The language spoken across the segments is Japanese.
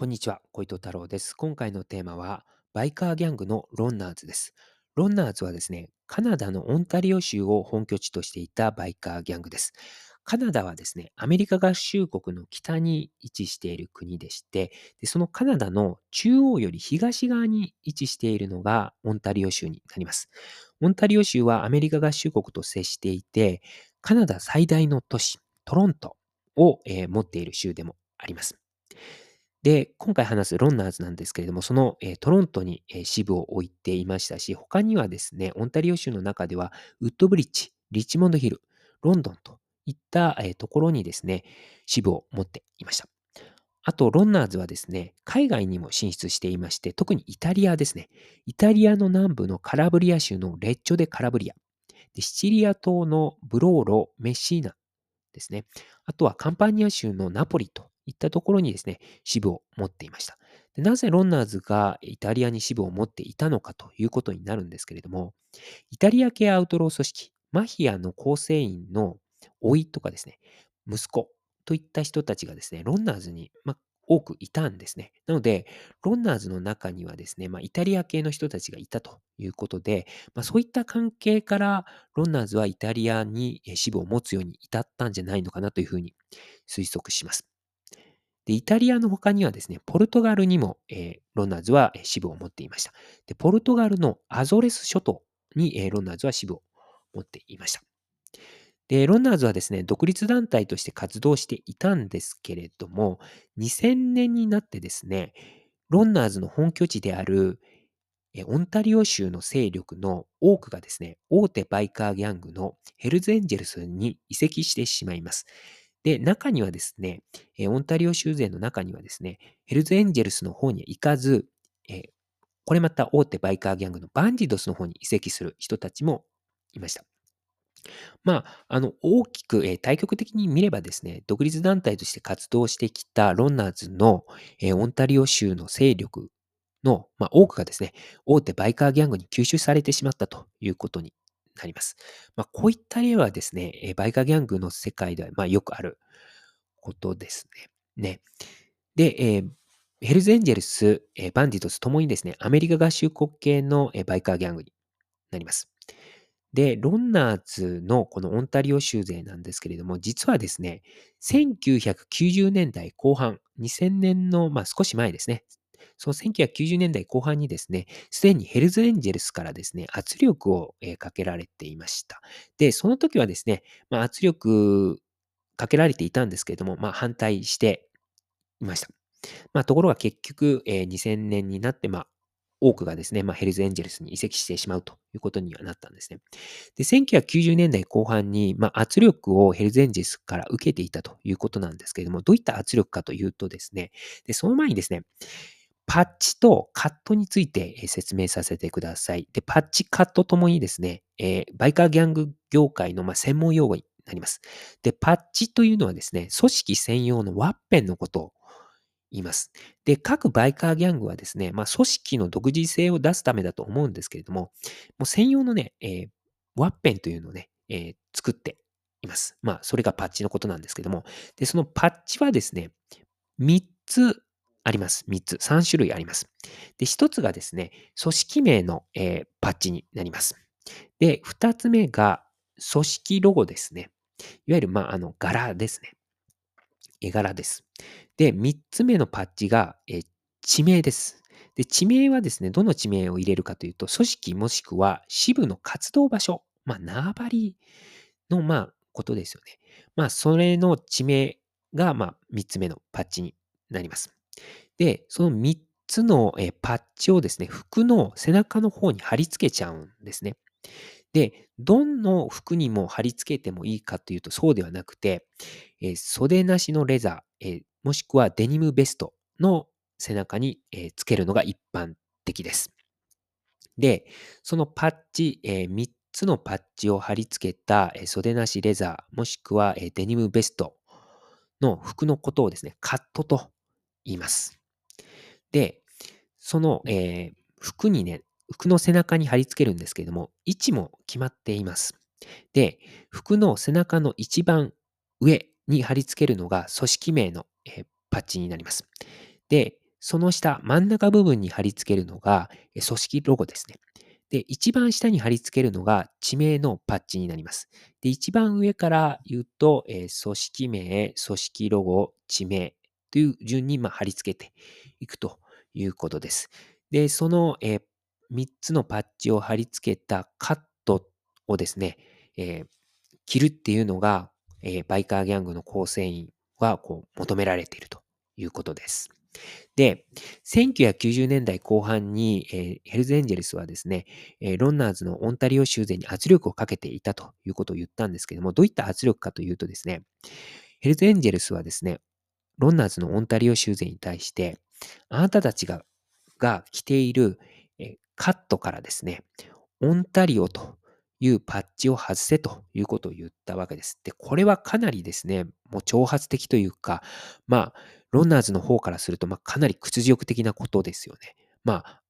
こんにちは、小糸太郎です。今回のテーマは、バイカーギャングのロンナーズです。ロンナーズはですね、カナダのオンタリオ州を本拠地としていたバイカーギャングです。カナダはですね、アメリカ合衆国の北に位置している国でして、でそのカナダの中央より東側に位置しているのがオンタリオ州になります。オンタリオ州はアメリカ合衆国と接していて、カナダ最大の都市、トロントを、えー、持っている州でもあります。で、今回話すロンナーズなんですけれども、その、えー、トロントに、えー、支部を置いていましたし、他にはですね、オンタリオ州の中では、ウッドブリッジ、リッチモンドヒル、ロンドンといった、えー、ところにですね、支部を持っていました。あと、ロンナーズはですね、海外にも進出していまして、特にイタリアですね。イタリアの南部のカラブリア州のレッチョ・デ・カラブリア。でシチリア島のブローロ・メッシーナですね。あとはカンパニア州のナポリといったところにですね、支部を持っていました。でなぜロンナーズがイタリアに支部を持っていたのかということになるんですけれども、イタリア系アウトロー組織、マフィアの構成員の甥いとかですね、息子といった人たちがですね、ロンナーズに、ま、多くいたんですね。なので、ロンナーズの中にはですね、ま、イタリア系の人たちがいたということで、ま、そういった関係から、ロンナーズはイタリアに支部を持つように至ったんじゃないのかなというふうに推測します。で、イタリアの他にはですね、ポルトガルにも、えー、ロンナーズは支部を持っていました。で、ポルトガルのアゾレス諸島に、えー、ロンナーズは支部を持っていました。で、ロンナーズはですね、独立団体として活動していたんですけれども、2000年になってですね、ロンナーズの本拠地であるえオンタリオ州の勢力の多くがですね、大手バイカーギャングのヘルズエンジェルスに移籍してしまいます。で、中にはですね、えオンタリオ州勢の中にはですね、ヘルズエンジェルスの方には行かず、えこれまた大手バイカーギャングのバンディドスの方に移籍する人たちもいました。まあ、あの、大きく、えー、大局的に見ればですね、独立団体として活動してきたロンナーズの、えー、オンタリオ州の勢力の、まあ、多くがですね、大手バイカーギャングに吸収されてしまったということになります。まあ、こういった例はですね、バイカーギャングの世界では、まあ、よくあることですね。ね。で、えーヘルズエンジェルス、えー、バンディドスともにですね、アメリカ合衆国系の、えー、バイカーギャングになります。で、ロンナーズのこのオンタリオ州勢なんですけれども、実はですね、1990年代後半、2000年の、まあ、少し前ですね。その1990年代後半にですね、すでにヘルズエンジェルスからですね、圧力をかけられていました。で、その時はですね、まあ、圧力かけられていたんですけれども、まあ、反対していました。まあ、ところが結局、えー、2000年になって、まあ、多くがですね、まあ、ヘルズエンジェルスに移籍してしまうということにはなったんですね。で、1990年代後半に、まあ、圧力をヘルズエンジェルスから受けていたということなんですけれども、どういった圧力かというとですね、で、その前にですね、パッチとカットについて説明させてください。で、パッチ、カットともにですね、えー、バイカーギャング業界のま専門用語になります。で、パッチというのはですね、組織専用のワッペンのことを言います。で、各バイカーギャングはですね、まあ、組織の独自性を出すためだと思うんですけれども、もう専用のね、えー、ワッペンというのをね、えー、作っています。まあ、それがパッチのことなんですけども、で、そのパッチはですね、3つあります。3つ。3種類あります。で、1つがですね、組織名の、えー、パッチになります。で、2つ目が組織ロゴですね。いわゆる、まあ、あの、柄ですね。絵柄です。で、3つ目のパッチが、え地名です。で、地名はですね、どの地名を入れるかというと、組織もしくは支部の活動場所、まあ、縄張りの、まあ、ことですよね。まあ、それの地名が、まあ、3つ目のパッチになります。で、その3つのパッチをですね、服の背中の方に貼り付けちゃうんですね。で、どんの服にも貼り付けてもいいかというとそうではなくて、え袖なしのレザー、えもしくはデニムベストの背中に、えつけるのが一般的です。で、そのパッチ、え3つのパッチを貼り付けた、え袖なしレザー、もしくは、えデニムベストの服のことをですね、カットと言います。で、その、えー、服にね、服の背中に貼り付けるんですけれども、位置も決まっています。で、服の背中の一番上に貼り付けるのが組織名の、えパッチになります。で、その下、真ん中部分に貼り付けるのが、え組織ロゴですね。で、一番下に貼り付けるのが地名のパッチになります。で、一番上から言うと、えー組織名、組織ロゴ、地名という順にま貼り付けていくということです。で、その、え3つのパッチを貼り付けたカットをですね、え着るっていうのが、えバイカーギャングの構成員はこう求められているということです。で、1990年代後半に、えーヘルズエンジェルスはですね、えーロンナーズのオンタリオ州勢に圧力をかけていたということを言ったんですけども、どういった圧力かというとですね、ヘルズエンジェルスはですね、ロンナーズのオンタリオ州勢に対して、あなたたちがが着ている、カットからですね、オンタリオというパッチを外せということを言ったわけです。で、これはかなりですね、もう挑発的というか、まあ、ロンナーズの方からすると、まあ、かなり屈辱的なことですよね。まあ、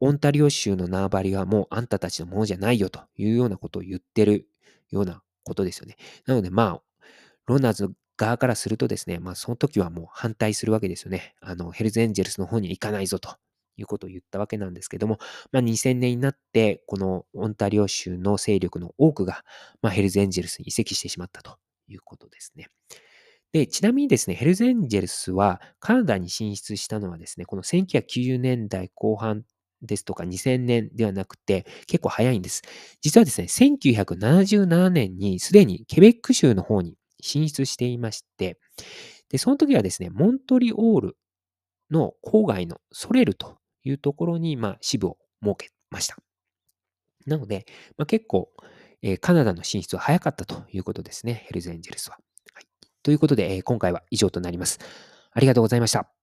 オンタリオ州の縄張りはもうあんたたちのものじゃないよというようなことを言ってるようなことですよね。なので、まあ、ロンナーズ側からするとですね、まあ、その時はもう反対するわけですよね。あの、ヘルズエンジェルスの方に行かないぞということを言ったわけなんですけども、まあ、2000年になって、このオンタリオ州の勢力の多くが、まあ、ヘルズエンジェルスに移籍してしまったということですね。で、ちなみにですね、ヘルズエンジェルスはカナダに進出したのはですね、この1990年代後半ですとか2000年ではなくて結構早いんです。実はですね、1977年にすでにケベック州の方に進出していまして、で、その時はですね、モントリオールの郊外のソレルというところに、まあ、支部を設けました。なので、まあ、結構、えーカナダの進出は早かったということですね、ヘルズエンジェルスは。はい、ということで、えー今回は以上となります。ありがとうございました。